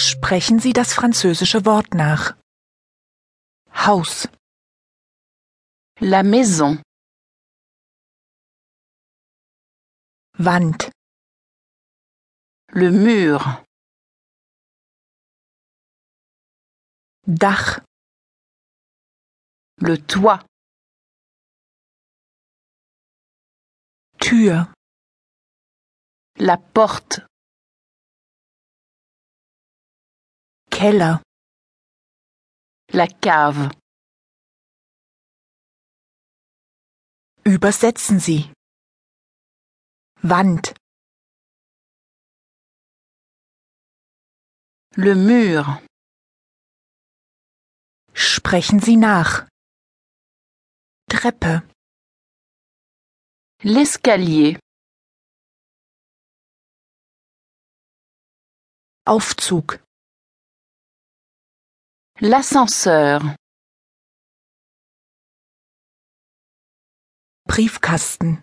Sprechen Sie das französische Wort nach. Haus, La maison. Wand, Le mur. Dach, Le toit. Tür, La porte. Keller, La cave. übersetzen Sie. Wand, Le mur. sprechen Sie nach. Treppe, L'escalier. Aufzug, L'ascenseur. Briefkasten,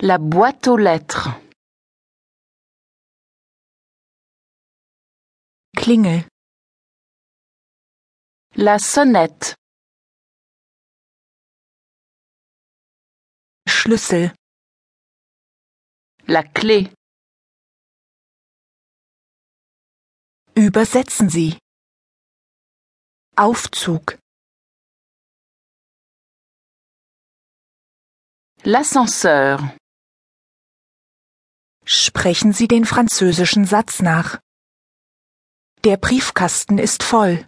La boîte aux lettres. Klingel, La sonnette. Schlüssel, La clé. Übersetzen Sie. Aufzug, L'ascenseur. sprechen Sie den französischen Satz nach. Der Briefkasten ist voll.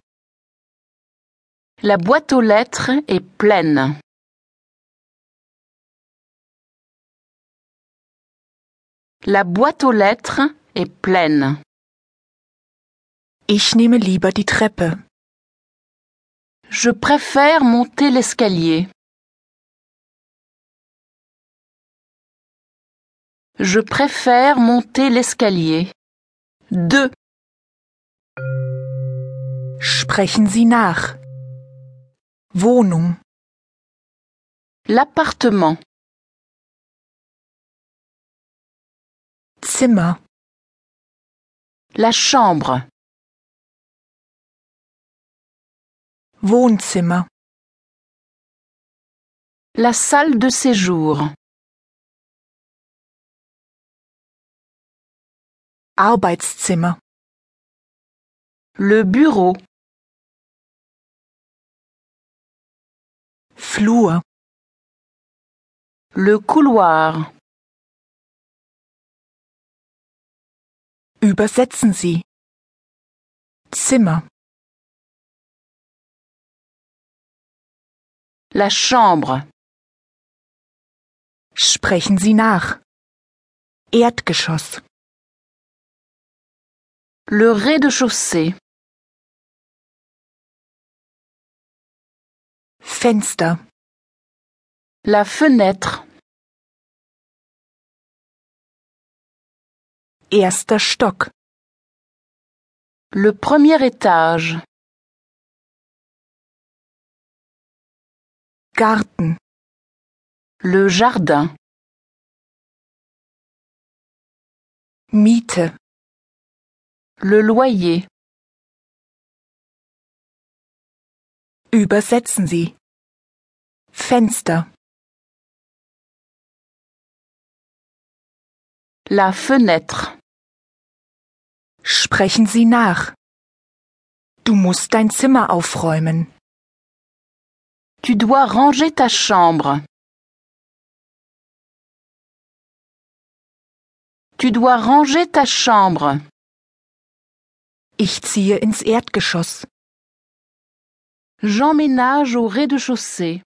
La boîte aux lettres est pleine. La boîte aux lettres est pleine. Ich nehme lieber die Treppe. Je préfère monter l'escalier. Je préfère monter l'escalier. 2. Sprechen Sie nach. Wohnung, L'appartement. Zimmer, La chambre. Wohnzimmer, La salle de séjour. Arbeitszimmer, Le bureau. Flur, Le couloir. übersetzen Sie. Zimmer, La chambre. sprechen Sie nach. Erdgeschoss, Le rez-de-chaussée. Fenster, La fenêtre. erster Stock, Le premier étage. Garten, Le jardin. Miete, Le loyer. übersetzen Sie. Fenster, La fenêtre. sprechen Sie nach. Du musst dein Zimmer aufräumen. Tu dois ranger ta chambre. Tu dois ranger ta chambre. Ich ziehe ins Erdgeschoss. J'emménage au rez-de-chaussée.